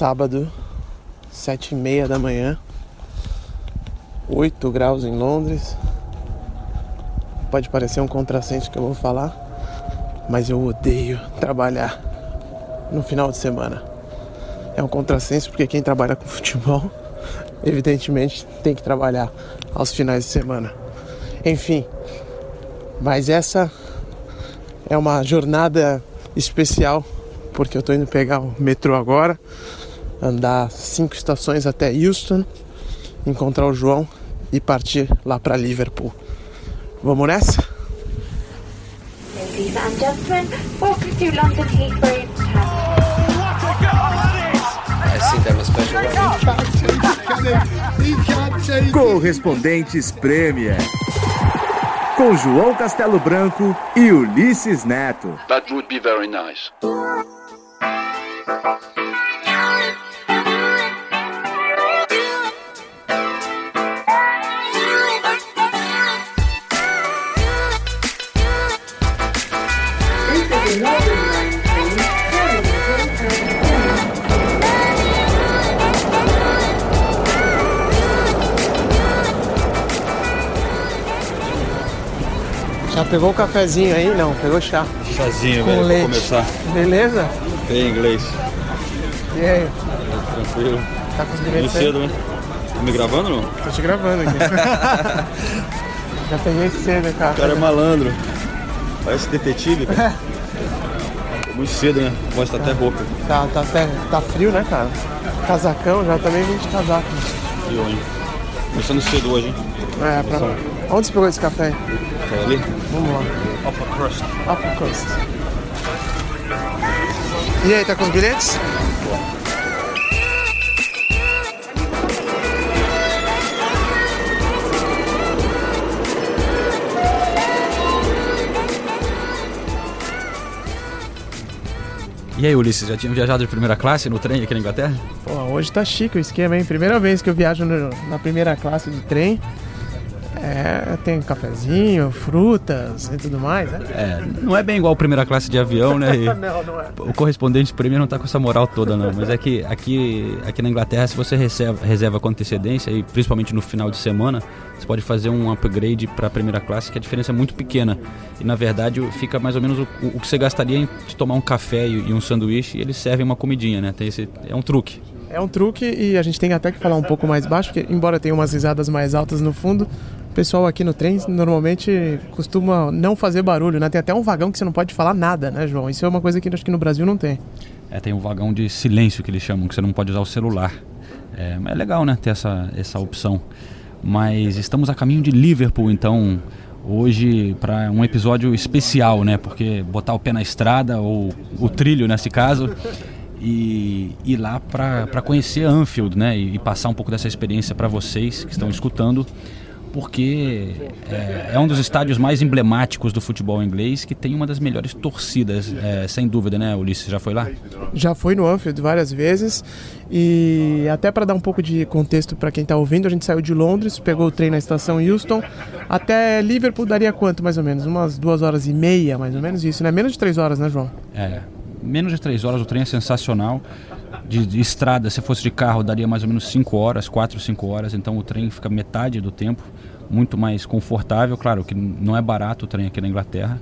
sábado, sete e meia da manhã, 8 graus em Londres. Pode parecer um contrassenso que eu vou falar, mas eu odeio trabalhar no final de semana. É um contrassenso porque quem trabalha com futebol, evidentemente, tem que trabalhar aos finais de semana. Enfim, mas essa é uma jornada especial porque eu tô indo pegar o metrô agora, andar cinco estações até Houston, encontrar o João e partir lá para Liverpool. Vamos nessa? Ladies and gentlemen, welcome to London Heathrow Correspondentes Premier com João Castelo Branco e Ulisses Neto. That would be very nice. Pegou o cafezinho aí? Não, pegou chá. Chazinho, Com velho, leite. pra começar. Beleza? Em inglês. E aí? Tranquilo. Tá aí? cedo, né? Tá me gravando não? Tô te gravando aqui. Já peguei cedo, cara. O cara é malandro. Parece detetive. Tô Muito cedo, né? A voz tá até rouca. Tá, tá, até- tá frio, né, cara? Casacão, já também vim de casaco. E hoje? Começando cedo hoje, hein? É, pra... Onde você pegou esse café? Tá ali? Vamos lá. Upper crust. Upper Coast. E aí, tá com os bilhetes? E aí, Ulisses, já tinha viajado de primeira classe no trem aqui na Inglaterra? Pô, hoje tá chique o esquema, hein? Primeira vez que eu viajo no- na primeira classe de trem. É, tem cafezinho, frutas e tudo mais, né? É, não é bem igual a primeira classe de avião, né? Não, não é. o correspondente prêmio não tá com essa moral toda, não. Mas é que aqui, aqui na Inglaterra, se você reserva, reserva com antecedência, e principalmente no final de semana, você pode fazer um upgrade para a primeira classe, que a diferença é muito pequena. E na verdade fica mais ou menos o, o que você gastaria em tomar um café e, e um sanduíche, e eles servem uma comidinha, né? Tem esse, é um truque. É um truque e a gente tem até que falar um pouco mais baixo, porque embora tenha umas risadas mais altas no fundo, o pessoal aqui no trem normalmente costuma não fazer barulho, né? Tem até um vagão que você não pode falar nada, né, João? Isso é uma coisa que acho que no Brasil não tem. É, tem um vagão de silêncio que eles chamam, que você não pode usar o celular. É, é legal, né, ter essa, essa opção. Mas estamos a caminho de Liverpool, então, hoje, para um episódio especial, né? Porque botar o pé na estrada, ou o trilho nesse caso, e ir lá para conhecer Anfield, né? E, e passar um pouco dessa experiência para vocês que estão escutando porque é, é um dos estádios mais emblemáticos do futebol inglês que tem uma das melhores torcidas, é, sem dúvida, né, Ulisses? Já foi lá? Já fui no Anfield várias vezes e até para dar um pouco de contexto para quem está ouvindo, a gente saiu de Londres, pegou o trem na estação Euston, até Liverpool daria quanto mais ou menos? Umas duas horas e meia, mais ou menos isso, né? Menos de três horas, né, João? É, menos de três horas, o trem é sensacional. De, de estrada, se fosse de carro, daria mais ou menos 5 horas, 4, 5 horas, então o trem fica metade do tempo, muito mais confortável. Claro que não é barato o trem aqui na Inglaterra,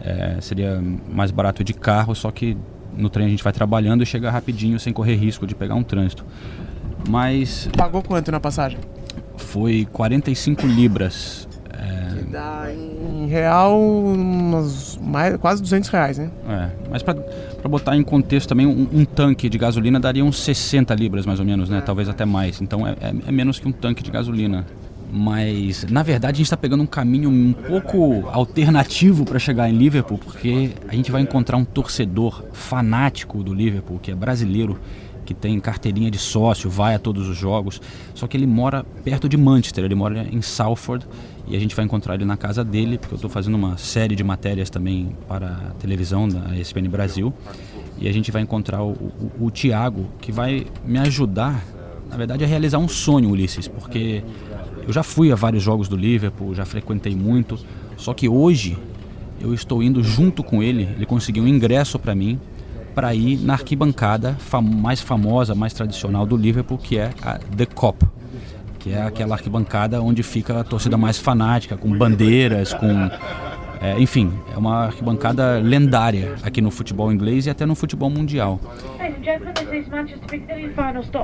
é, seria mais barato de carro, só que no trem a gente vai trabalhando e chega rapidinho sem correr risco de pegar um trânsito. Mas Pagou quanto na passagem? foi 45 libras. é, Que dá em real umas mais, quase 200 reais, né? É, mas para botar em contexto também, um, um tanque de gasolina daria uns 60 libras mais ou menos, né? Talvez até mais. Então é, é- é menos que um tanque de gasolina. Mas na verdade a gente está pegando um caminho um pouco alternativo para chegar em Liverpool, porque a gente vai encontrar um torcedor fanático do Liverpool, que é brasileiro, que tem carteirinha de sócio, vai a todos os jogos. Só que ele mora perto de Manchester, ele mora em Salford e a gente vai encontrar ele na casa dele, porque eu estou fazendo uma série de matérias também para a televisão da ESPN Brasil. E a gente vai encontrar o, o, o Tiago, que vai me ajudar, na verdade, a realizar um sonho, Ulisses, porque eu já fui a vários jogos do Liverpool, já frequentei muito, só que hoje eu estou indo junto com ele, ele conseguiu um ingresso para mim para ir na arquibancada fam mais famosa, mais tradicional do Liverpool, que é a The Cop, que é aquela arquibancada onde fica a torcida mais fanática, com bandeiras, com é, enfim, é uma arquibancada lendária aqui no futebol inglês e até no futebol mundial.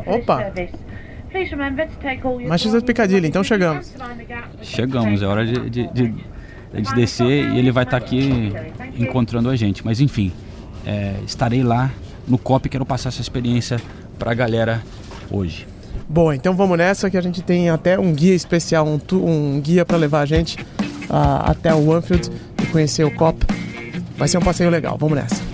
Opa! Manchester Piccadilly, então chegamos. Chegamos, é hora de, de, de, de descer e ele vai estar tá aqui encontrando a gente. Mas enfim, é, estarei lá no COP e quero passar essa experiência para a galera hoje. Bom, então vamos nessa que a gente tem até um guia especial, um, um guia para levar a gente uh, até o Anfield e conhecer o COP. Vai ser um passeio legal, vamos nessa.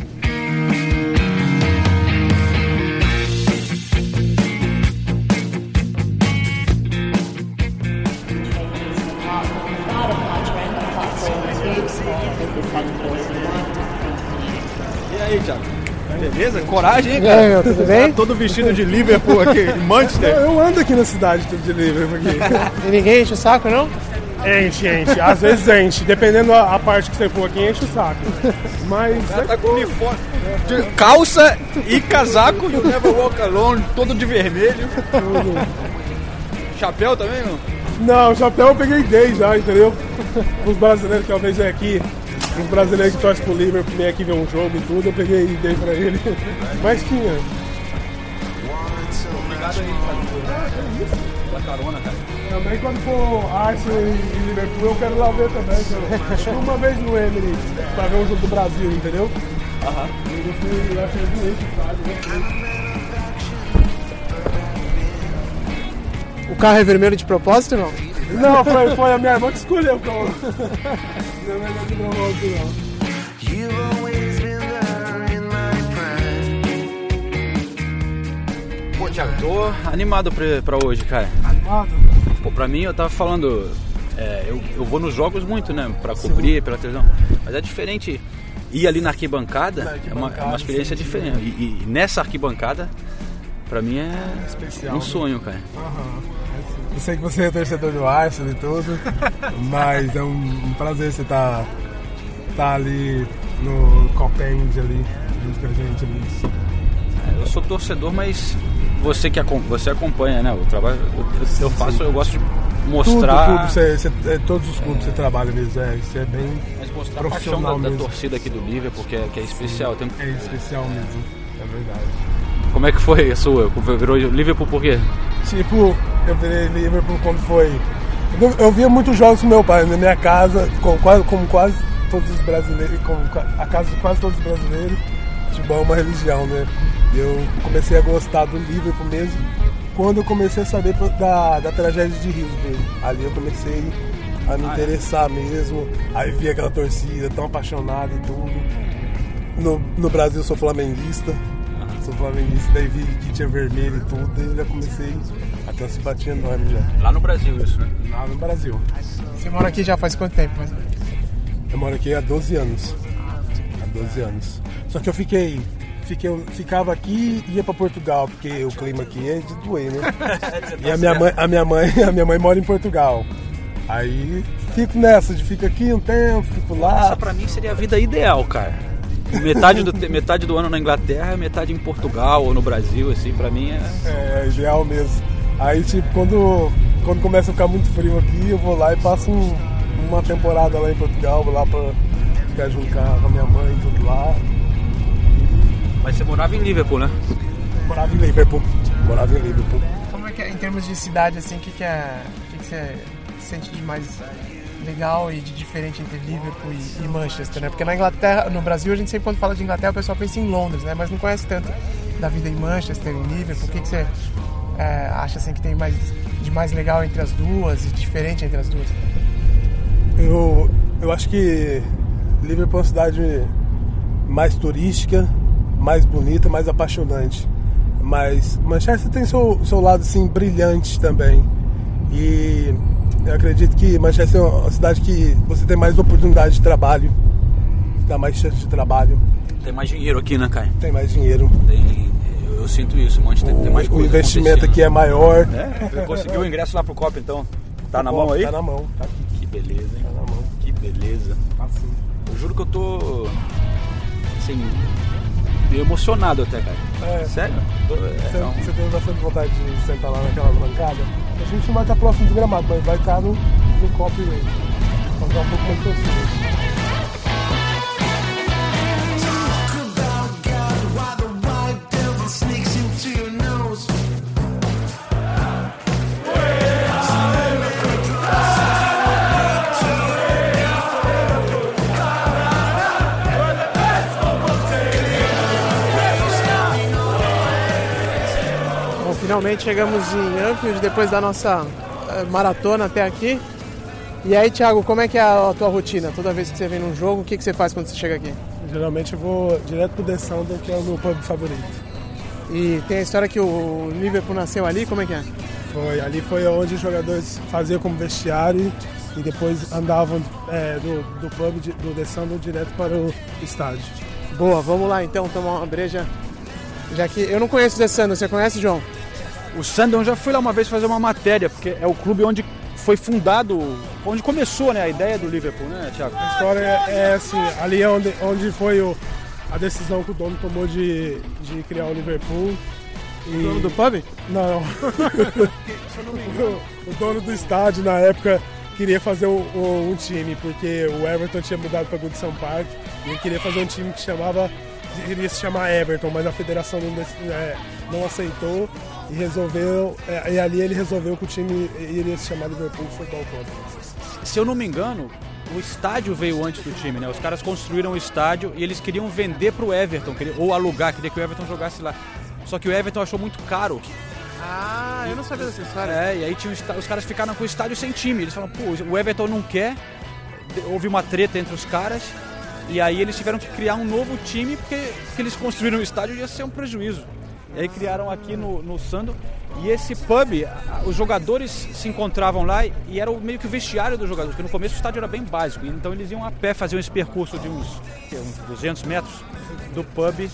Beleza? Coragem, hein, cara? E aí, meu, tudo bem? Tá todo vestido de Liverpool aqui, em Manchester. Eu, eu ando aqui na cidade todo de Liverpool aqui. e ninguém enche o saco, não? Enche, enche. Às vezes enche. Dependendo a, a parte que você for aqui, enche o saco. Mas. O tá com uniforme. De calça e casaco, you never walk alone, todo de vermelho. Tudo. Chapéu também, não? Não, chapéu eu peguei 10 já, entendeu? Os brasileiros que talvez é aqui os brasileiros que torcem pro Liverpool vem aqui ver um jogo e tudo, eu peguei e dei pra ele. Mas tinha. Obrigado aí, pela carona, cara. Também quando for Arsenal e Liverpool, eu quero lá ver também. Uma vez no Emirates, pra ver um jogo do Brasil, entendeu? Aham. Eu fui, eu achei bonito, sabe? O carro é vermelho de propósito, não? Não, foi, foi a minha irmã que escolheu o carro. Não de propósito, não. Pô, Thiago, tô animado pra, pra hoje, cara. Animado? Pô, pra mim, eu tava falando, é, eu, eu vou nos jogos muito, né? Pra cobrir, pela televisão. Mas é diferente ir ali na arquibancada, na arquibancada é, uma, é uma experiência sim, diferente. E, e, nessa arquibancada, pra mim é Especial, um né? sonho, cara. Uhum. Eu sei que você é torcedor do Arsenal e tudo, mas é um, um prazer você estar tá, tá ali no Copend ali, junto com a gente ali. É, eu sou torcedor, mas você que você acompanha, né? O trabalho eu, eu faço, eu gosto de mostrar. Tudo, tudo você, você, é, todos os clubes é, você trabalha mesmo, é, você é bem mas mostrar profissional a paixão da, da, torcida aqui do Liverpool, porque é, que é especial. Tem... É especial mesmo, é verdade. Como é que foi a sua? Virou Liverpool por quê? Tipo, eu virei Liverpool quando foi. Eu, eu via muitos jogos com meu pai na minha casa, como quase, como quase todos os brasileiros, como a casa de quase todos os brasileiros. Futebol é uma religião, né? Eu comecei a gostar do Liverpool mesmo quando eu comecei a saber da, da tragédia de Hillsborough. Ali eu comecei a me ah, interessar é? mesmo, aí vi aquela torcida tão apaixonada e tudo. No, no Brasil eu sou flamenguista, sou flamenguista, daí vi que tinha vermelho e tudo, e já comecei a ter uma simpatia enorme já. Lá no Brasil isso, né? Lá no Brasil. Você mora aqui já faz quanto tempo? Mais Eu moro aqui há 12 anos. Há 12 anos. Só que eu fiquei. fiquei ficava aqui e ia para Portugal, porque o clima aqui é de doer, né? e a minha, mãe, a, minha mãe, a minha mãe mora em Portugal. Aí fico nessa, de fico aqui um tempo, fico lá. Essa pra mim seria a vida ideal, cara. Metade do, metade do ano na Inglaterra, metade em Portugal ou no Brasil, assim, pra mim é. É, ideal mesmo. Aí, tipo, quando, quando começa a ficar muito frio aqui, eu vou lá e passo um, uma temporada lá em Portugal, vou lá pra ficar junto com a minha mãe e tudo lá. Mas você morava em Liverpool, né? Morava em Liverpool. Morava em Liverpool. Como é que é, em termos de cidade, assim, o que, que, é, que, que você sente de mais legal e de diferente entre Liverpool e, e, Manchester, né? Porque na Inglaterra, no Brasil, a gente sempre quando fala de Inglaterra, o pessoal pensa em Londres, né? Mas não conhece tanto da vida em Manchester, em Liverpool. O que, que você é, acha assim que tem mais de mais legal entre as duas e diferente entre as duas? Eu, eu acho que Liverpool é uma cidade mais turística, mais bonita, mais apaixonante. Mas Manchester tem seu, seu lado assim brilhante também. E eu acredito que Manchester é uma cidade que você tem mais oportunidade de trabalho, dá mais chance de trabalho. Tem mais dinheiro aqui, né, Caio? Tem mais dinheiro. Tem, eu, sinto isso, Manchester o, tem mais O investimento aqui é maior. É? Conseguiu o ingresso lá pro Copa, então? Tá na mão aí? Tá na mão, tá aqui. Que beleza, hein? Tá na mão. Que beleza. Assim. Eu juro que eu tô. Assim. meio emocionado até, cara. É. Sério? Você, É, não. você tem bastante vontade de sentar lá naquela bancada? A gente não vai estar próximo do gramado, mas vai estar no, no copo rate. Vai ficar um pouco mais possível. Finalmente chegamos em Anfield depois da nossa eh, maratona até aqui. E aí, Thiago, como é que é a tua rotina? Toda vez que você vem num jogo, o que, que você faz quando você chega aqui? Geralmente eu vou direto pro The Sound, que é o meu pub favorito. E tem a história que o Liverpool nasceu ali, como é que é? Foi, ali foi onde os jogadores faziam como vestiário e depois andavam é, do, do pub, do The Sound, direto para o estádio. Boa, vamos lá então tomar uma breja. Já que eu não conheço o The Sanders, você conhece, João? O Sandon já fui lá uma vez fazer uma matéria, porque é o clube onde foi fundado, onde começou né, a ideia do Liverpool, né, Thiago? A história é, é assim, ali é onde, onde foi o- a decisão que o dono tomou de, de criar o Liverpool. E... O dono do pub? Não. o, o dono do estádio na época queria fazer o- um time, porque o Everton tinha mudado para Goodson Park e ele queria fazer um time que chamava iria se chamar Everton, mas a federação não, é, não aceitou e resolveu é, e ali ele resolveu que o time iria se chamar Liverpool Football Club. Se eu não me engano, o estádio veio antes do time, né? Os caras construíram o estádio e eles queriam vender pro Everton, queria- ou alugar, queria que o Everton jogasse lá. Só que o Everton achou muito caro. Ah, eu não sabia dessa história. É, e aí tinha um os caras ficaram com o estádio sem time. Eles falaram, pô, o Everton não quer. Houve uma treta entre os caras. E aí eles tiveram que criar um novo time porque, porque eles construíram o estádio e ia ser um prejuízo. E aí criaram aqui no, no Sando. E esse pub, os jogadores se encontravam lá e era o- meio que o vestiário dos jogadores, porque no começo o estádio era bem básico. Então eles iam a pé, faziam esse percurso de uns, uns 200 metros do pub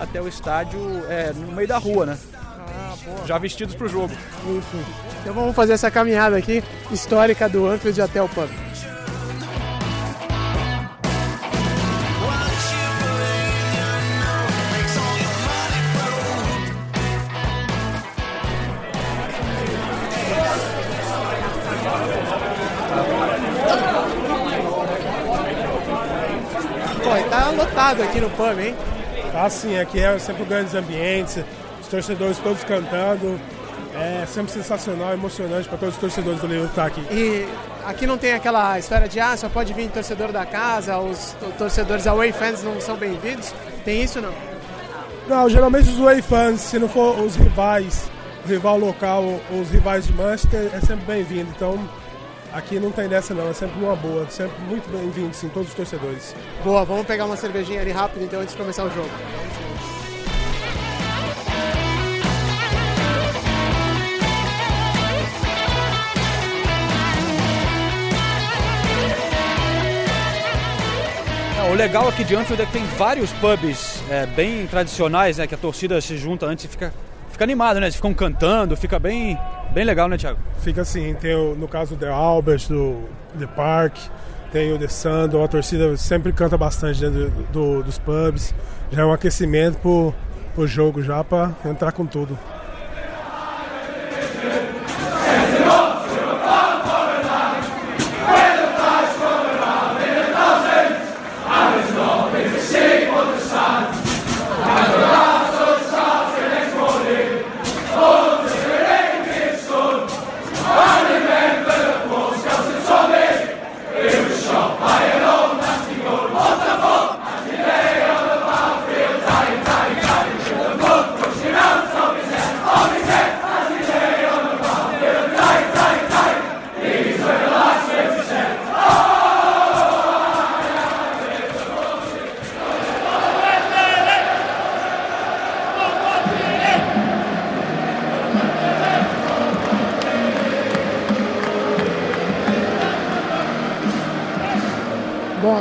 até o estádio é, no meio da rua, né? Já vestidos pro jogo. Então vamos fazer essa caminhada aqui, histórica do Anfield até o pub. Lotado aqui no pub, hein? Tá assim, aqui é sempre grandes ambientes, os torcedores todos cantando. É sempre sensacional, emocionante para todos os torcedores do Liverpool estar aqui. E aqui não tem aquela história de ah, só pode vir torcedor da casa, os to- torcedores away fans não são bem-vindos. Tem isso não? Não, geralmente os away fans, se não for os rivais, o rival local ou os rivais de Manchester, é sempre bem-vindo. Então, aqui não tem dessa não, é sempre uma boa, sempre muito bem-vindo, sim, todos os torcedores. Boa, vamos pegar uma cervejinha ali rápido então antes de começar o jogo. É, o legal aqui de Anfield é que tem vários pubs é, bem tradicionais, né? Que a torcida se junta antes e fica, fica animado, né? Eles ficam cantando, fica bem, bem legal, né, Thiago? Fica assim, tem o, no caso do Albert, do The Park, tem o The Sando, a torcida sempre canta bastante dentro do- do- dos pubs. Já é um aquecimento pro, pro jogo já para entrar com tudo.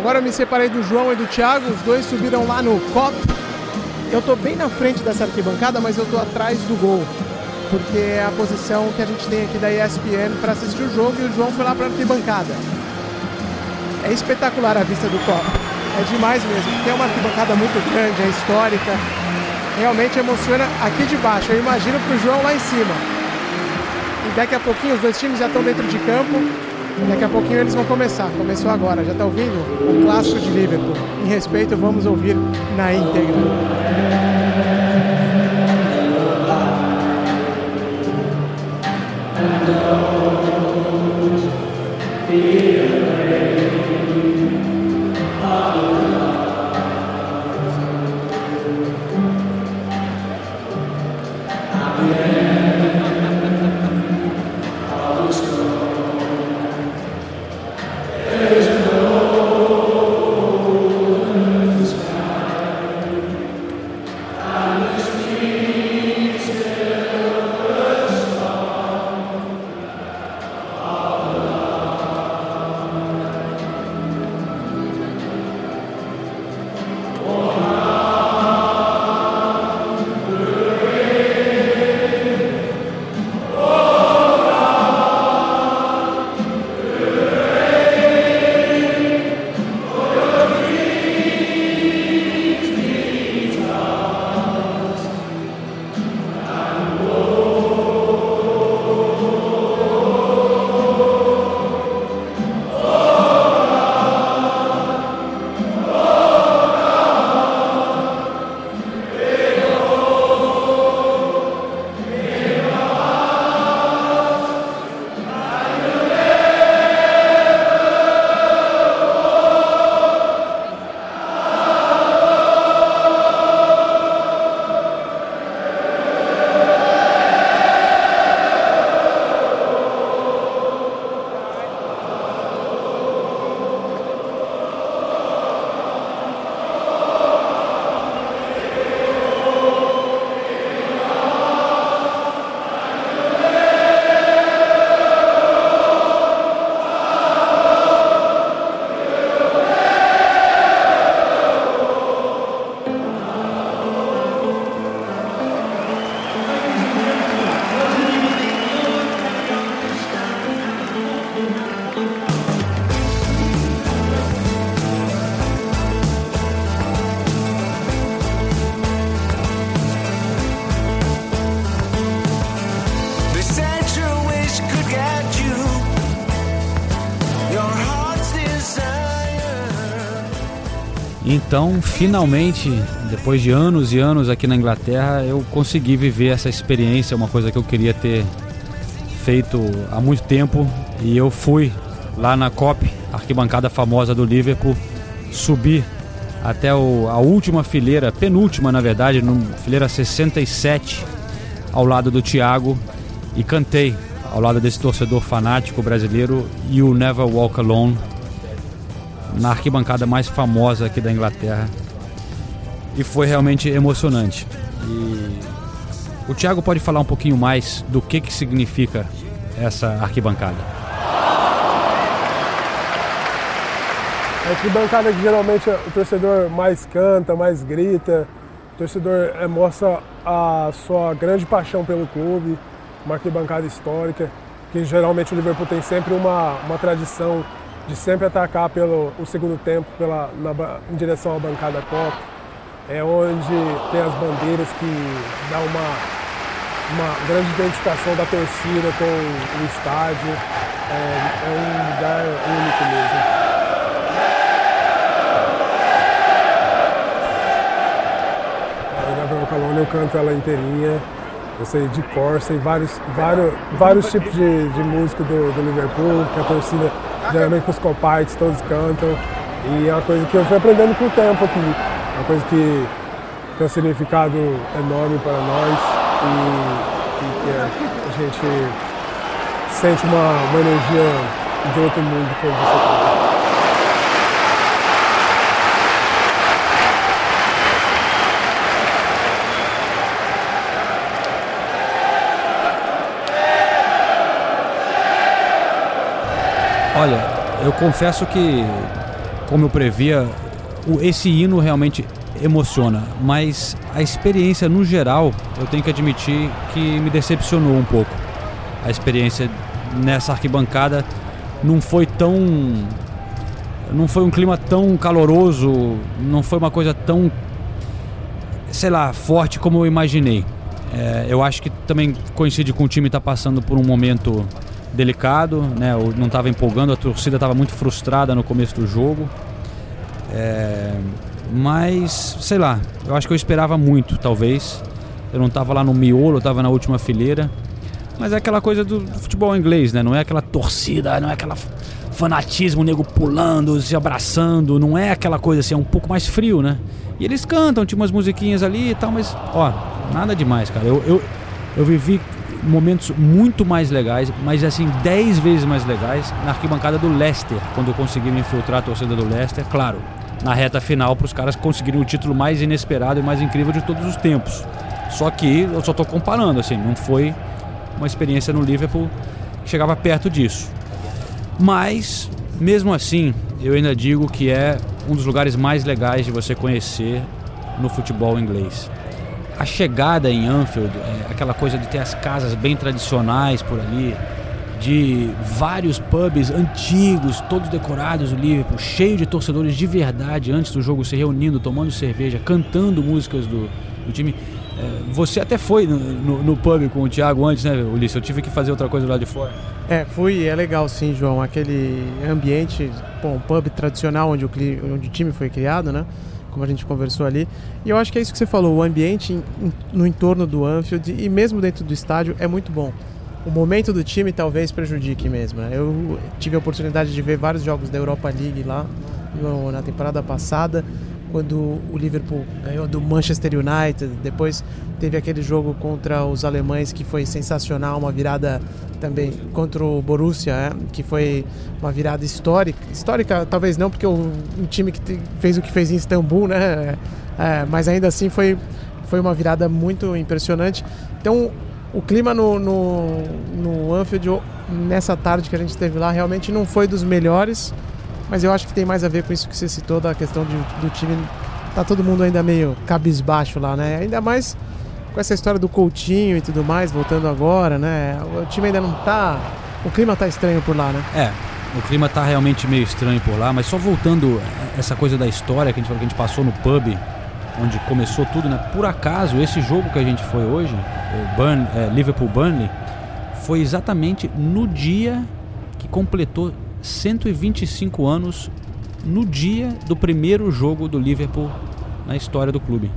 Agora eu me separei do João e do Thiago, os dois subiram lá no COP. Eu tô bem na frente dessa arquibancada, mas eu tô atrás do gol. Porque é a posição que a gente tem aqui da ESPN para assistir o jogo e o João foi lá para arquibancada. É espetacular a vista do COP. é demais mesmo, é uma arquibancada muito grande, é histórica, realmente emociona aqui de baixo. Eu imagino para o João lá em cima. E daqui a pouquinho os dois times já estão dentro de campo. Daqui a pouquinho eles vão começar. Começou agora, já está ouvindo? O clássico de Liverpool. Em respeito, vamos ouvir na íntegra. Então, finalmente, depois de anos e anos aqui na Inglaterra, eu consegui viver essa experiência, uma coisa que eu queria ter feito há muito tempo. E eu fui lá na COP, arquibancada famosa do Liverpool, subi até o, a última fileira, penúltima na verdade, no, fileira 67, ao lado do Thiago, e cantei ao lado desse torcedor fanático brasileiro You Never Walk Alone na arquibancada mais famosa aqui da Inglaterra. E foi realmente emocionante. E o Thiago pode falar um pouquinho mais do que, que significa essa arquibancada. A arquibancada que geralmente o torcedor mais canta, mais grita, o torcedor é, mostra a sua grande paixão pelo clube, uma arquibancada histórica, que geralmente o Liverpool tem sempre uma, uma tradição de sempre atacar pelo o segundo tempo pela, na, em direção à bancada Copa. É onde tem as bandeiras que dá uma, uma grande identificação da torcida com o estádio. É, é um lugar único mesmo. A Colônia eu canto ela inteirinha. Eu sei de cor, sei vários, vários, vários tipos de, de música do, do Liverpool, que a torcida geralmente com os compartes todos cantam. E é uma coisa que eu fui aprendendo com o tempo aqui. É uma coisa que tem um significado enorme para nós e, e que a gente sente uma, uma energia de outro mundo quando você canta. Olha, eu confesso que, como eu previa, esse hino realmente emociona, mas a experiência no geral, eu tenho que admitir que me decepcionou um pouco. A experiência nessa arquibancada não foi tão não foi um clima tão caloroso, não foi uma coisa tão, sei lá, forte como eu imaginei. É, eu acho que também coincide com o time estar tá passando por um momento delicado, né? não estava empolgando, a torcida estava muito frustrada no começo do jogo. É, mas, sei lá, eu acho que eu esperava muito, talvez. Eu não estava lá no miolo, eu estava na última fileira. Mas é aquela coisa do futebol inglês, né? Não é aquela torcida, não é aquela fanatismo, o nego pulando, se abraçando, não é aquela coisa assim, é um pouco mais frio, né? E eles cantam, tinha umas musiquinhas ali e tal, mas, ó, nada demais, cara. Eu, eu, eu vivi momentos muito mais legais, mas assim, 10 vezes mais legais na arquibancada do Leicester, quando eu consegui me infiltrar a torcida do Leicester, claro, na reta final para os caras conseguirem o título mais inesperado e mais incrível de todos os tempos. Só que eu só estou comparando, assim, não foi uma experiência no Liverpool que chegava perto disso. Mas, mesmo assim, eu ainda digo que é um dos lugares mais legais de você conhecer no futebol inglês. A chegada em Anfield, é aquela coisa de ter as casas bem tradicionais por ali, de vários pubs antigos, todos decorados, o Liverpool, cheio de torcedores de verdade antes do jogo se reunindo, tomando cerveja, cantando músicas do, do time. É, você até foi no, no, no, pub com o Thiago antes, né, Ulisses? Eu tive que fazer outra coisa lá de fora. É, fui, é legal sim, João. Aquele ambiente, bom, pub tradicional onde o, onde o time foi criado, né? Como a gente conversou ali. E eu acho que é isso que você falou, o ambiente no entorno do Anfield e mesmo dentro do estádio é muito bom. O momento do time talvez prejudique mesmo. Né? Eu tive a oportunidade de ver vários jogos da Europa League lá na temporada passada quando o Liverpool ganhou do Manchester United, depois teve aquele jogo contra os alemães que foi sensacional, uma virada também contra o Borussia, é, que foi uma virada histórica. Histórica talvez não, porque o, um time que fez o que fez em Istambul, né? É, mas ainda assim foi, foi uma virada muito impressionante. Então o clima no, no, no Anfield nessa tarde que a gente teve lá realmente não foi dos melhores. Mas eu acho que tem mais a ver com isso que você citou da questão de, do time. Tá todo mundo ainda meio cabisbaixo lá, né? Ainda mais com essa história do Coutinho e tudo mais, voltando agora, né? O time ainda não tá. O clima tá estranho por lá, né? É, o clima tá realmente meio estranho por lá, mas só voltando essa coisa da história que a gente, que a gente passou no pub, onde começou tudo, né? Por acaso, esse jogo que a gente foi hoje, o Burn, é, Liverpool Burnley, foi exatamente no dia que completou 125 anos no dia do primeiro jogo do Liverpool na história do clube.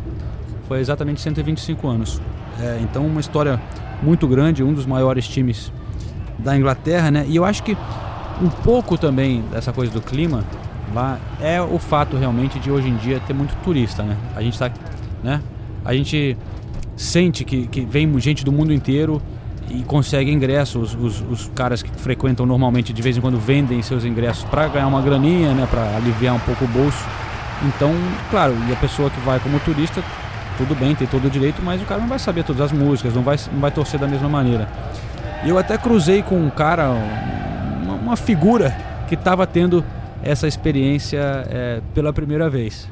Foi exatamente 125 anos. É, então, uma história muito grande, um dos maiores times da Inglaterra, né? E eu acho que um pouco também dessa coisa do clima lá é o fato realmente de hoje em dia ter muito turista, né? A gente tá, né? A gente sente que, que vem gente do mundo inteiro e consegue ingressos. Os, os, caras que frequentam normalmente de vez em quando vendem seus ingressos para ganhar uma graninha, né, para aliviar um pouco o bolso. Então, claro, e a pessoa que vai como turista, tudo bem, tem todo o direito, mas o cara não vai saber todas as músicas, não vai, não vai torcer da mesma maneira. Eu até cruzei com um cara, uma, uma figura que estava tendo essa experiência é, pela primeira vez.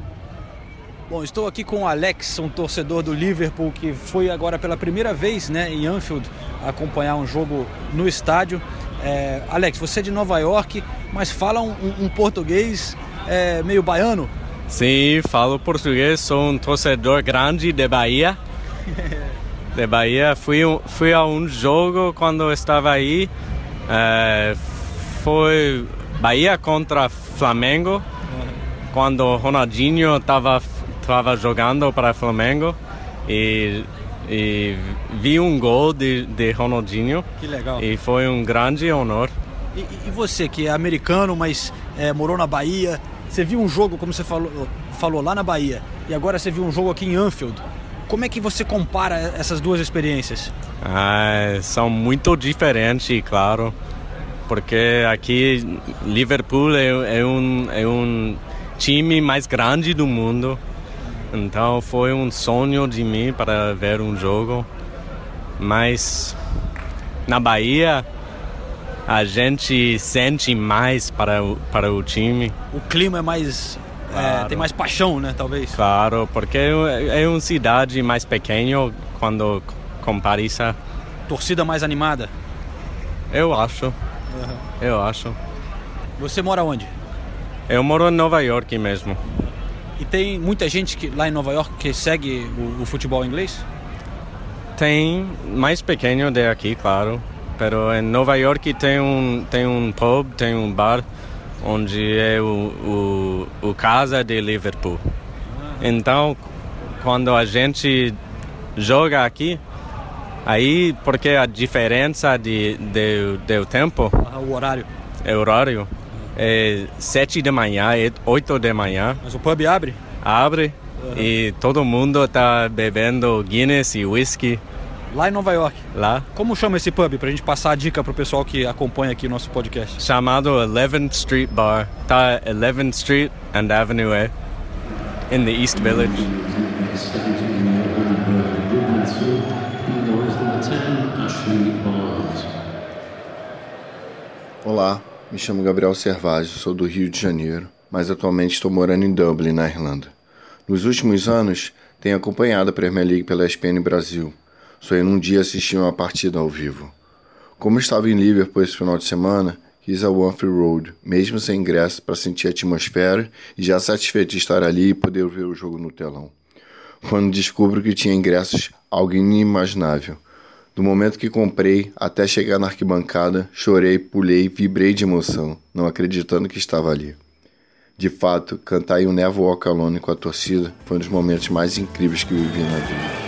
Bom, estou aqui com o Alex, um torcedor do Liverpool que foi agora pela primeira vez né, em Anfield acompanhar um jogo no estádio. É, Alex, você é de Nova York, mas fala um, um português é, meio baiano? Sim, falo português, sou um torcedor grande de Bahia. De Bahia, fui, fui a um jogo quando estava aí. É, foi Bahia contra Flamengo, quando Ronaldinho estava estava jogando para Flamengo e, e vi um gol de, de Ronaldinho. Que legal. E foi um grande honor. E, e você que é americano, mas é, morou na Bahia, você viu um jogo, como você falou, falou, lá na Bahia, e agora você viu um jogo aqui em Anfield. Como é que você compara essas duas experiências? Ah, são muito diferentes, claro, porque aqui Liverpool é, é, um, é um time mais grande do mundo então foi um sonho de mim para ver um jogo. Mas na Bahia a gente sente mais para o, para o time. O clima é mais. É, claro. É, tem mais paixão, né? Talvez. Claro, porque é, é uma cidade mais pequena quando compara isso. Torcida mais animada? Eu acho. Uhum. Eu acho. Você mora onde? Eu moro em Nova York mesmo. E tem muita gente que, lá em Nova York que segue o, o futebol inglês? Tem mais pequeno de aqui, claro. Pero em Nova York tem um, tem um pub, tem um bar, onde é o, o, o casa de Liverpool. Então, quando a gente joga aqui, aí porque a diferença de, de, de tempo, Ah, o horário. é horário, é sete da manhã, é oito da manhã, Mas o pub abre? abre e todo mundo tá bebendo Guinness e whisky Lá em Nova York. lá, Como chama esse pub? Pra gente passar a dica pro pessoal que acompanha aqui o nosso podcast. chamado 11th Street Bar. Tá 11th Street and Avenue A, in the East Village. Olá, me chamo Gabriel Servage, sou do Rio de Janeiro, mas atualmente estou morando em Dublin, na Irlanda. Nos últimos anos, tenho acompanhado a Premier League pela ESPN Brasil. Sonhei num dia assistir uma partida ao vivo. Como estava em Liverpool esse final de semana, quis a Wanfield Road, mesmo sem ingresso, para sentir a atmosfera e já satisfeito de estar ali e poder ver o jogo no telão. Quando descubro que tinha ingressos, algo inimaginável. Do momento que comprei até chegar na arquibancada, chorei, pulei, vibrei de emoção, não acreditando que estava ali. De fato, cantar em um Never Walk Alone com a torcida foi um dos momentos mais incríveis que vivi na vida.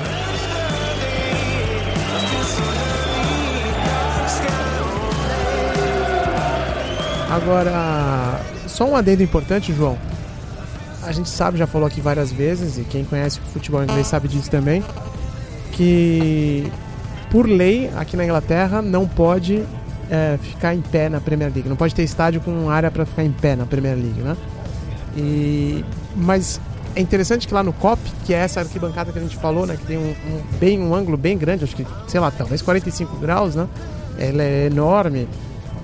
Agora, só um adendo importante, João. A gente sabe, já falou aqui várias vezes, e quem conhece o futebol inglês sabe disso também, que por lei, aqui na Inglaterra, não pode é, ficar em pé na Premier League. Não pode ter estádio com área para ficar em pé na Premier League, né? E, mas é interessante que lá no COP, que é essa arquibancada que a gente falou, né? Que tem um, um- bem, um ângulo bem grande, acho que, sei lá, talvez 45 graus, né? Ela é enorme.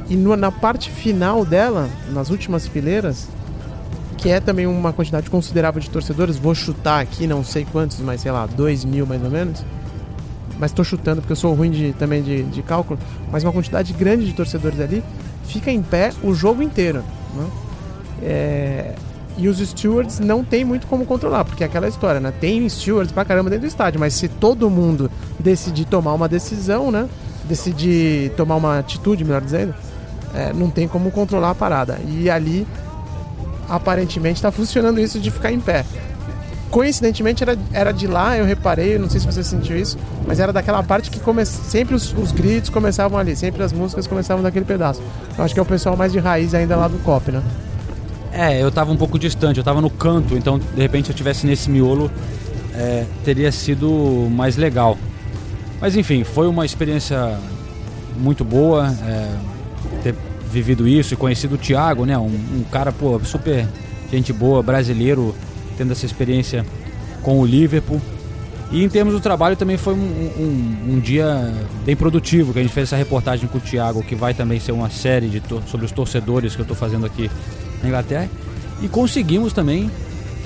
E no- na parte final dela, nas últimas fileiras, que é também uma quantidade considerável de torcedores, vou chutar aqui, não sei quantos, mas sei lá, 2 mil mais ou menos. Mas tô chutando porque eu sou ruim de, também de, de cálculo. Mas uma quantidade grande de torcedores ali fica em pé o jogo inteiro. Né? É, e os stewards não tem muito como controlar, porque é aquela história, né? Tem stewards pra caramba dentro do estádio, mas se todo mundo decidir tomar uma decisão, né? Decidir tomar uma atitude, melhor dizendo, é, não tem como controlar a parada. E ali, aparentemente, está funcionando isso de ficar em pé. Coincidentemente, era, era de lá, eu reparei, não sei se você sentiu isso, mas era daquela parte que come... sempre os, os gritos começavam ali, sempre as músicas começavam daquele pedaço. Eu acho que é o pessoal mais de raiz ainda lá do COP, né? É, eu tava um pouco distante, eu tava no canto, então de repente se eu tivesse nesse miolo, é, teria sido mais legal. Mas enfim, foi uma experiência muito boa é, ter vivido isso e conhecido o Thiago, né? Um, um cara, pô, super gente boa, brasileiro, tendo essa experiência com o Liverpool. E em termos do trabalho também foi um, um- um dia bem produtivo, que a gente fez essa reportagem com o Thiago, que vai também ser uma série de sobre os torcedores que eu estou fazendo aqui na Inglaterra. E conseguimos também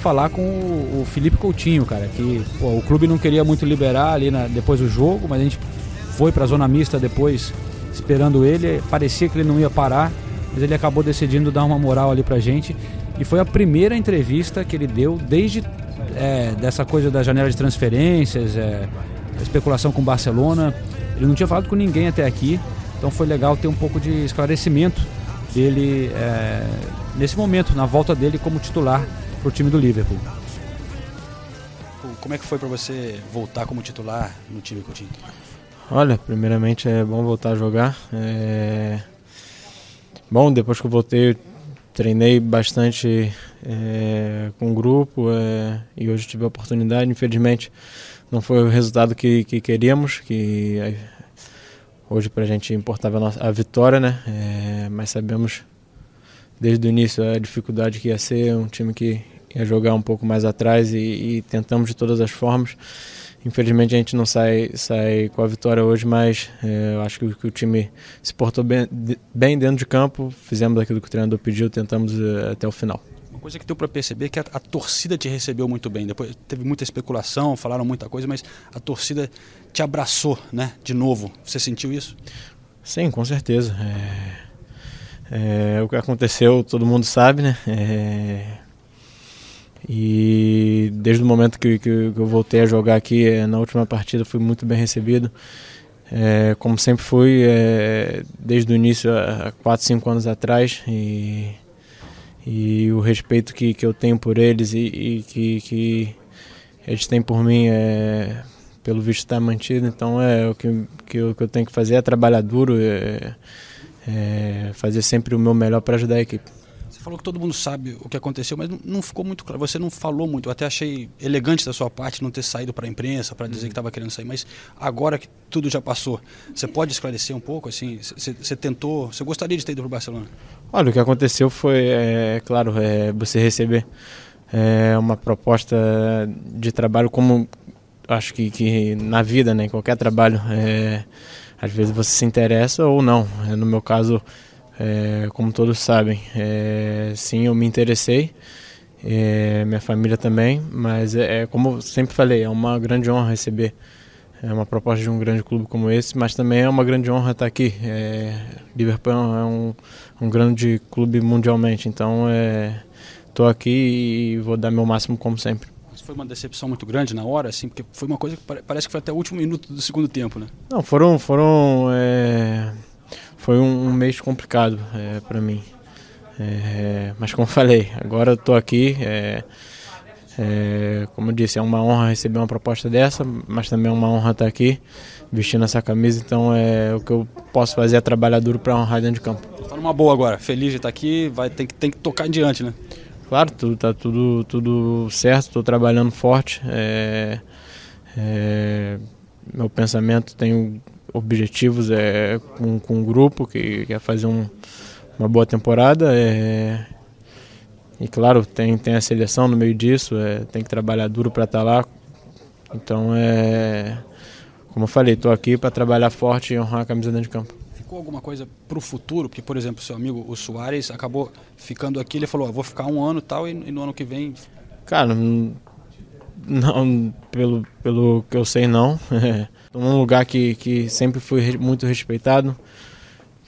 falar com o, o Felipe Coutinho, cara, que pô, o clube não queria muito liberar ali na- depois do jogo, mas a gente foi para a zona mista depois, esperando ele. Parecia que ele não ia parar, mas ele acabou decidindo dar uma moral ali pra gente. E foi a primeira entrevista que ele deu desde é, dessa coisa da janela de transferências, é, a especulação com o Barcelona. Ele não tinha falado com ninguém até aqui, então foi legal ter um pouco de esclarecimento dele é, nesse momento, na volta dele como titular para o time do Liverpool. Como é que foi para você voltar como titular no time Coutinho? Olha, primeiramente é bom voltar a jogar. É... Bom, depois que eu voltei, eu treinei bastante é, com o grupo é, e hoje tive a oportunidade. Infelizmente, não foi o resultado que, que queríamos, que é, hoje para a gente importava a, nossa, a vitória, né? É, mas sabemos desde o início a dificuldade que ia ser, um time que ia jogar um pouco mais atrás e, e tentamos de todas as formas. Infelizmente a gente não sai, sai com a vitória hoje, mas é, eu acho que, que, o time se portou bem, bem dentro de campo, fizemos aquilo que o treinador pediu, tentamos é, até o final. Uma coisa que deu para perceber é que a, a, torcida te recebeu muito bem. Depois teve muita especulação, falaram muita coisa, mas a torcida te abraçou, né? De novo. Você sentiu isso? Sim, com certeza. É, o que aconteceu, todo mundo sabe, né? E desde o momento que, que, que, eu voltei a jogar aqui, é, na última partida, fui muito bem recebido. É, como sempre fui, é, desde o início, há 4, 5 anos atrás. E, e o respeito que, que eu tenho por eles e, e que, que eles têm por mim é, pelo visto está mantido. Então é o que, que, eu, que eu tenho que fazer é trabalhar duro, é, é fazer sempre o meu melhor para ajudar a equipe. Falou que todo mundo sabe o que aconteceu, mas não ficou muito claro. Você não falou muito. Eu até achei elegante da sua parte não ter saído para a imprensa para dizer que estava querendo sair. Mas agora que tudo já passou, você pode esclarecer um pouco? Assim, você, tentou, você gostaria de ter ido para o Barcelona? Olha, o que aconteceu foi, é, claro, é, você receber é, uma proposta de trabalho como acho que, que na vida, né, em qualquer trabalho, é, às vezes você se interessa ou não. É, no meu caso é, como todos sabem, é, sim, eu me interessei, é, minha família também, mas é, é como sempre falei, é uma grande honra receber é uma proposta de um grande clube como esse, mas também é uma grande honra estar aqui. É, Liverpool é um, um grande clube mundialmente, então estou aqui e vou dar meu máximo como sempre. Foi uma decepção muito grande na hora, assim, porque foi uma coisa que parece que foi até o último minuto do segundo tempo, né? Não, foram, foram foi um, um mês complicado é, para mim. É, mas como falei, agora eu estou aqui. É, é, como eu disse, é uma honra receber uma proposta dessa, mas também é uma honra estar aqui vestindo essa camisa. Então é o que eu posso fazer é trabalhar duro para honrar dentro de campo. Está numa boa agora, feliz de estar aqui, vai tem que tem que tocar em diante, né? Claro, tudo tá tudo tudo certo, estou trabalhando forte. É, é, meu pensamento tenho objetivos é, com, com um grupo que quer fazer um, uma boa temporada. É, e claro, tem, tem a seleção no meio disso, é, tem que trabalhar duro para estar tá lá. Então, é, como eu falei, estou aqui para trabalhar forte e honrar a camisa dentro de campo. Ficou alguma coisa para o futuro? Porque, por exemplo, seu amigo o Soares acabou ficando aqui, ele falou: vou ficar um ano tal, e, e no ano que vem. Cara, não, pelo, pelo que eu sei, não. Num lugar que, que sempre fui muito respeitado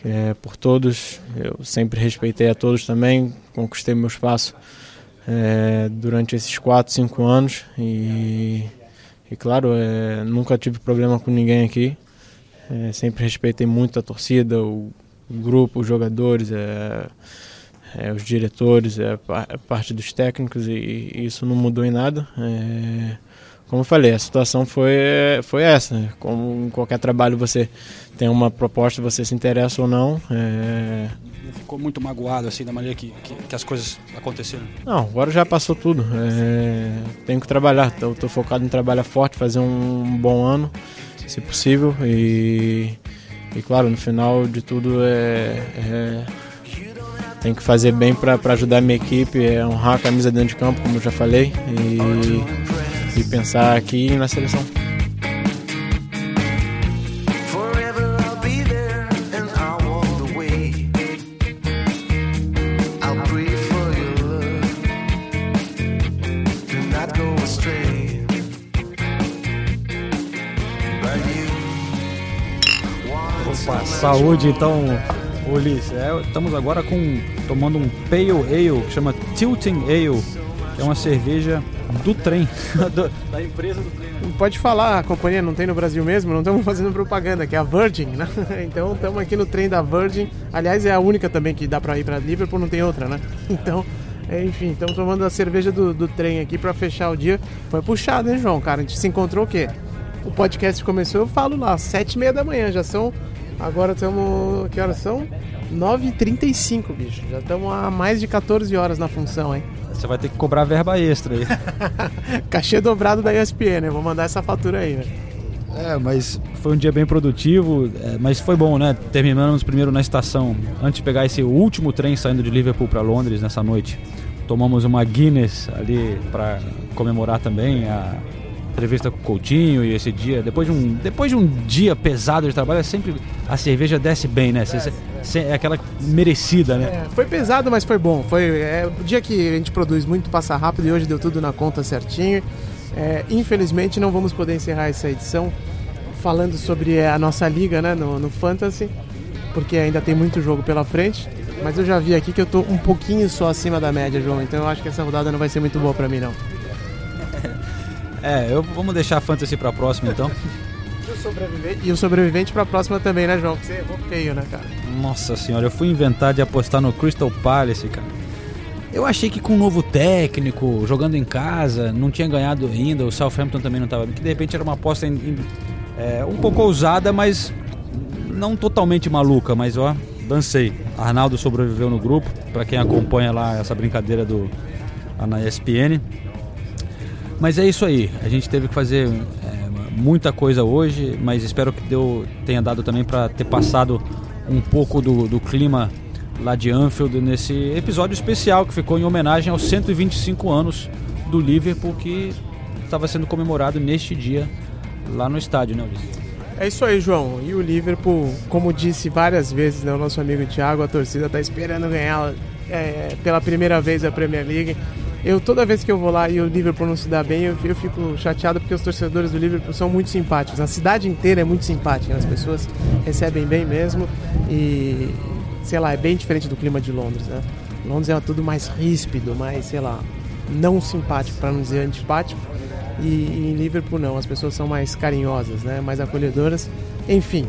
é, por todos. Eu sempre respeitei a todos também. Conquistei meu espaço é, durante esses 4, 5 anos. E, e claro, é, nunca tive problema com ninguém aqui. É, sempre respeitei muito a torcida, o, o grupo, os jogadores. Os diretores, a parte dos técnicos e, e, isso não mudou em nada. É, como eu falei, a situação foi, foi essa. Né? Como em qualquer trabalho você tem uma proposta, você se interessa ou não. É... Ficou muito magoado assim da maneira que, que, que, as coisas aconteceram? Não, agora já passou tudo. É... Tenho que trabalhar. Estou focado em trabalhar forte, fazer um bom ano, se possível. E, e claro, no final de tudo é, é tem que fazer bem para ajudar a minha equipe, é honrar a camisa dentro de campo, como eu já falei, e, e pensar aqui na seleção. saúde então Ulisses, é, estamos agora com tomando um Pale Ale que chama Tilting Ale, que é uma cerveja do trem, do, da empresa do trem. Né? Pode falar, a companhia não tem no Brasil mesmo, não estamos fazendo propaganda, que é a Virgin, né? Então estamos aqui no trem da Virgin. Aliás, é a única também que dá para ir para Liverpool, não tem outra, né? Então, é, enfim, estamos tomando a cerveja do, do trem aqui para fechar o dia. Foi puxado, hein, João? Cara, a gente se encontrou o quê? O podcast começou, eu falo lá, sete e meia da manhã, já são Agora estamos. Que horas são? 9h35, bicho. Já estamos há mais de 14 horas na função, hein? Você vai ter que cobrar verba extra aí. Cachê dobrado da ESPN, né? Vou mandar essa fatura aí, né? É, mas foi um dia bem produtivo, é, mas foi bom, né? Terminamos primeiro na estação, antes de pegar esse último trem saindo de Liverpool para Londres nessa noite. Tomamos uma Guinness ali para comemorar também a entrevista com o Coutinho e esse dia, depois de um, depois de um dia pesado de trabalho, é sempre a cerveja desce bem, né? É, é aquela merecida, né? É, foi pesado, mas foi bom. Foi é, o dia que a gente produz muito passa rápido e hoje deu tudo na conta certinho. É, infelizmente não vamos poder encerrar essa edição falando sobre a nossa liga, né, no, no Fantasy, porque ainda tem muito jogo pela frente. Mas eu já vi aqui que eu tô um pouquinho só acima da média, João. Então eu acho que essa rodada não vai ser muito boa para mim, não. É, eu, vamos deixar a fantasy pra próxima então. E o sobrevivente, e o sobrevivente pra próxima também, né, João? Que você errou feio, né, cara? Nossa senhora, eu fui inventar de apostar no Crystal Palace, cara. Eu achei que com um novo técnico, jogando em casa, não tinha ganhado ainda, o Southampton também não estava. Que de repente era uma aposta em, em, é, um pouco ousada, mas não totalmente maluca, mas ó, dancei. Arnaldo sobreviveu no grupo, para quem acompanha lá essa brincadeira do na ESPN. Mas é isso aí, a gente teve que fazer é, muita coisa hoje, mas espero que deu, tenha dado também para ter passado um pouco do, do clima lá de Anfield nesse episódio especial que ficou em homenagem aos 125 anos do Liverpool que estava sendo comemorado neste dia lá no estádio, né, Ulisses? É isso aí, João. E o Liverpool, como disse várias vezes, né, o nosso amigo Thiago, a torcida está esperando ganhar é, pela primeira vez a Premier League. Eu toda vez que eu vou lá e o Liverpool não se dá bem, eu, eu fico chateado porque os torcedores do Liverpool são muito simpáticos. A cidade inteira é muito simpática, as pessoas recebem bem mesmo e sei lá, é bem diferente do clima de Londres, né? Londres é tudo mais ríspido, mais, sei lá, não simpático, para não dizer antipático. E, e, em Liverpool não, as pessoas são mais carinhosas, né? Mais acolhedoras. Enfim,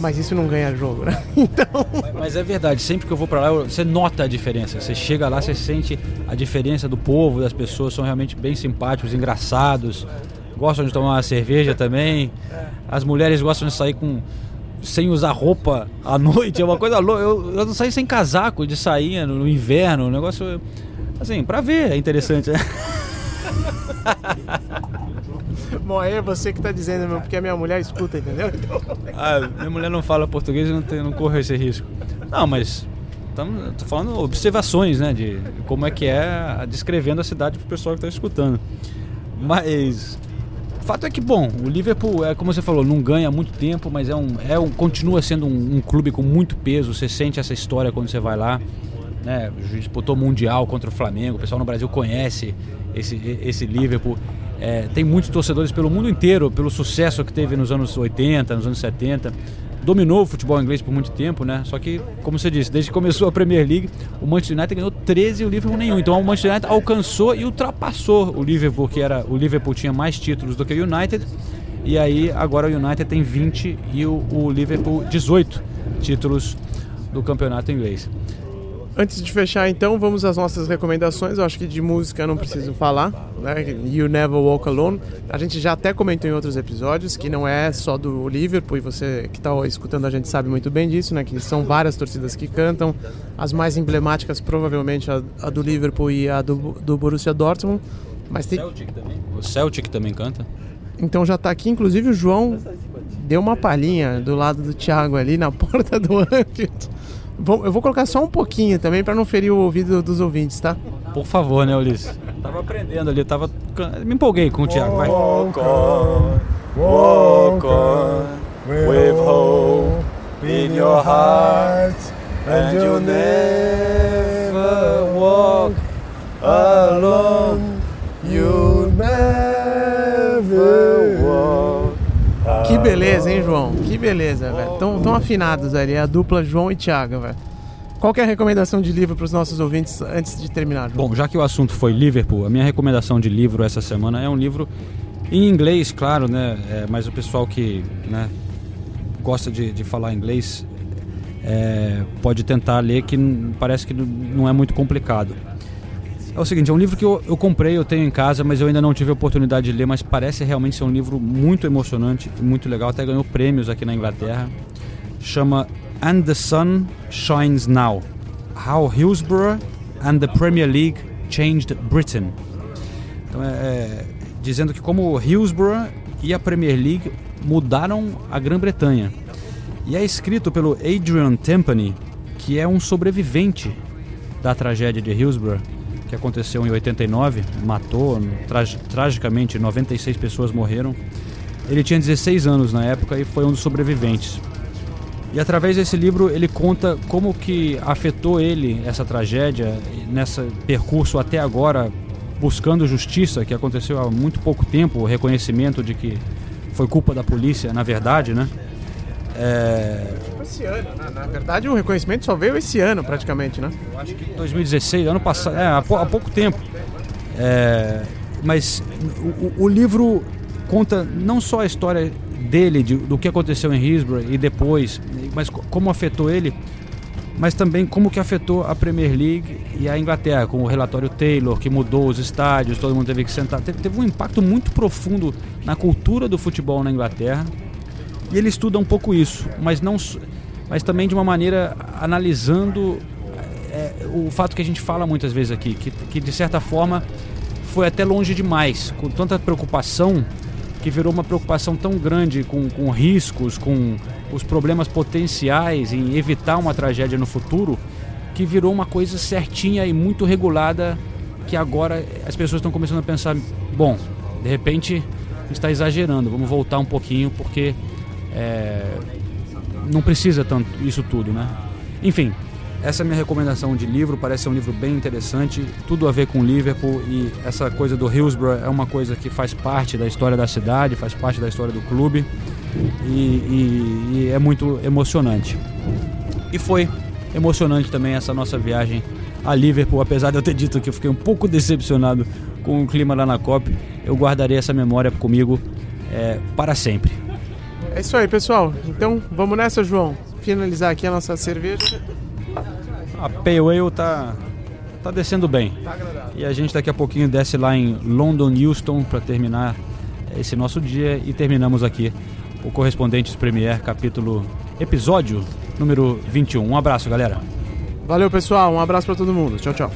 mas isso não ganha jogo, né? Então. Mas é verdade, sempre que eu vou para lá, você nota a diferença. Você chega lá, você sente a diferença do povo, das pessoas, são realmente bem simpáticos, engraçados, gostam de tomar uma cerveja também. As mulheres gostam de sair com sem usar roupa à noite, é uma coisa louca. Eu, eu não saí sem casaco de sainha no, no inverno, o negócio. Assim, pra ver é interessante, né? É você que tá dizendo, meu, porque a minha mulher escuta, entendeu? Ah, minha mulher não fala português não, não corre esse risco. Não, mas tô falando observações, né, de como é que é descrevendo a cidade pro pessoal que tá escutando. Mas fato é que, bom, o Liverpool, é como você falou, não ganha muito tempo, mas é um, é um continua sendo um, um clube com muito peso. Você sente essa história quando você vai lá. Né? Disputou Mundial contra o Flamengo, o pessoal no Brasil conhece esse, esse Liverpool. É, tem muitos torcedores pelo mundo inteiro, pelo sucesso que teve nos anos 80, nos anos 70 dominou o futebol inglês por muito tempo, né? Só que, como você disse, desde que começou a Premier League, o Manchester United ganhou 13 e o Liverpool nenhum. Então o Manchester United alcançou e ultrapassou o Liverpool, que era o Liverpool tinha mais títulos do que o United. E aí agora o United tem 20 e o, o Liverpool 18 títulos do campeonato inglês. Antes de fechar, então, vamos às nossas recomendações. Eu acho que de música não preciso falar, né? You Never Walk Alone. A gente já até comentou em outros episódios que não é só do Liverpool, e você que está escutando a gente sabe muito bem disso, né? Que são várias torcidas que cantam. As mais emblemáticas, provavelmente, a, a do Liverpool e a do, do Borussia Dortmund. Mas tem... Celtic. O Celtic também canta. Então já está aqui, inclusive o João deu uma palhinha do lado do Thiago ali na porta do Anfield. Eu vou colocar só um pouquinho também para não ferir o ouvido dos ouvintes, tá? Por favor, né, Ulisses? Tava aprendendo ali, tava. Me empolguei com o Thiago, vai. Walk on, walk on, with hope in your heart, and you'll never walk alone. You'll never walk. Que beleza, hein, João? Que beleza, velho. Tão, tão afinados ali, a dupla João e Thiago, velho. Qual é a recomendação de livro para os nossos ouvintes antes de terminar, João? Bom, já que o assunto foi Liverpool, a minha recomendação de livro essa semana é um livro em inglês, claro, né? É, mas o pessoal que né, gosta de, de falar inglês é, pode tentar ler, que parece que não é muito complicado. É o seguinte, é um livro que eu, eu comprei, eu tenho em casa, mas eu ainda não tive a oportunidade de ler, mas parece realmente ser um livro muito emocionante e muito legal. Até ganhou prêmios aqui na Inglaterra. Chama And the Sun Shines Now. How Hillsborough and the Premier League Changed Britain. Então é, é dizendo que como Hillsborough e a Premier League mudaram a Grã-Bretanha. E é escrito pelo Adrian Tempany, que é um sobrevivente da tragédia de Hillsborough que aconteceu em 89, matou tra tragicamente 96 pessoas morreram. Ele tinha 16 anos na época e foi um dos sobreviventes. E através desse livro ele conta como que afetou ele essa tragédia nesse percurso até agora buscando justiça que aconteceu há muito pouco tempo, o reconhecimento de que foi culpa da polícia, na verdade, né? É, Esse ano, né? na verdade o reconhecimento só veio esse ano praticamente, né? 2016, ano passado, é, há, há pouco tempo. É, mas o, o- livro conta não só a história dele, de- do que aconteceu em Hillsborough e depois, mas co- como afetou ele, mas também como que afetou a Premier League e a Inglaterra, com o relatório Taylor, que mudou os estádios, todo mundo teve que sentar. Teve, teve um impacto muito profundo na cultura do futebol na Inglaterra. E ele estuda um pouco isso, mas não, mas também de uma maneira analisando é, o fato que a gente fala muitas vezes aqui, que, que de certa forma foi até longe demais, com tanta preocupação que virou uma preocupação tão grande com, com riscos, com os problemas potenciais em evitar uma tragédia no futuro, que virou uma coisa certinha e muito regulada que agora as pessoas estão começando a pensar, bom, de repente está exagerando, vamos voltar um pouquinho porque é, não precisa tanto isso tudo, né? Enfim, essa é minha recomendação de livro, parece ser um livro bem interessante, tudo a ver com Liverpool e essa coisa do Hillsborough é uma coisa que faz parte da história da cidade, faz parte da história do clube e, e- e é muito emocionante. E foi emocionante também essa nossa viagem a Liverpool, apesar de eu ter dito que eu fiquei um pouco decepcionado com o clima lá na COP, eu guardarei essa memória comigo é, para sempre. É isso aí, pessoal. Então vamos nessa, João. Finalizar aqui a nossa cerveja. A Pale Ale tá, tá descendo bem. E a gente daqui a pouquinho desce lá em London Euston para terminar esse nosso dia e terminamos aqui o Correspondentes Premier, capítulo, episódio número 21. Um abraço, galera. Valeu, pessoal. Um abraço pra todo mundo. Tchau, tchau.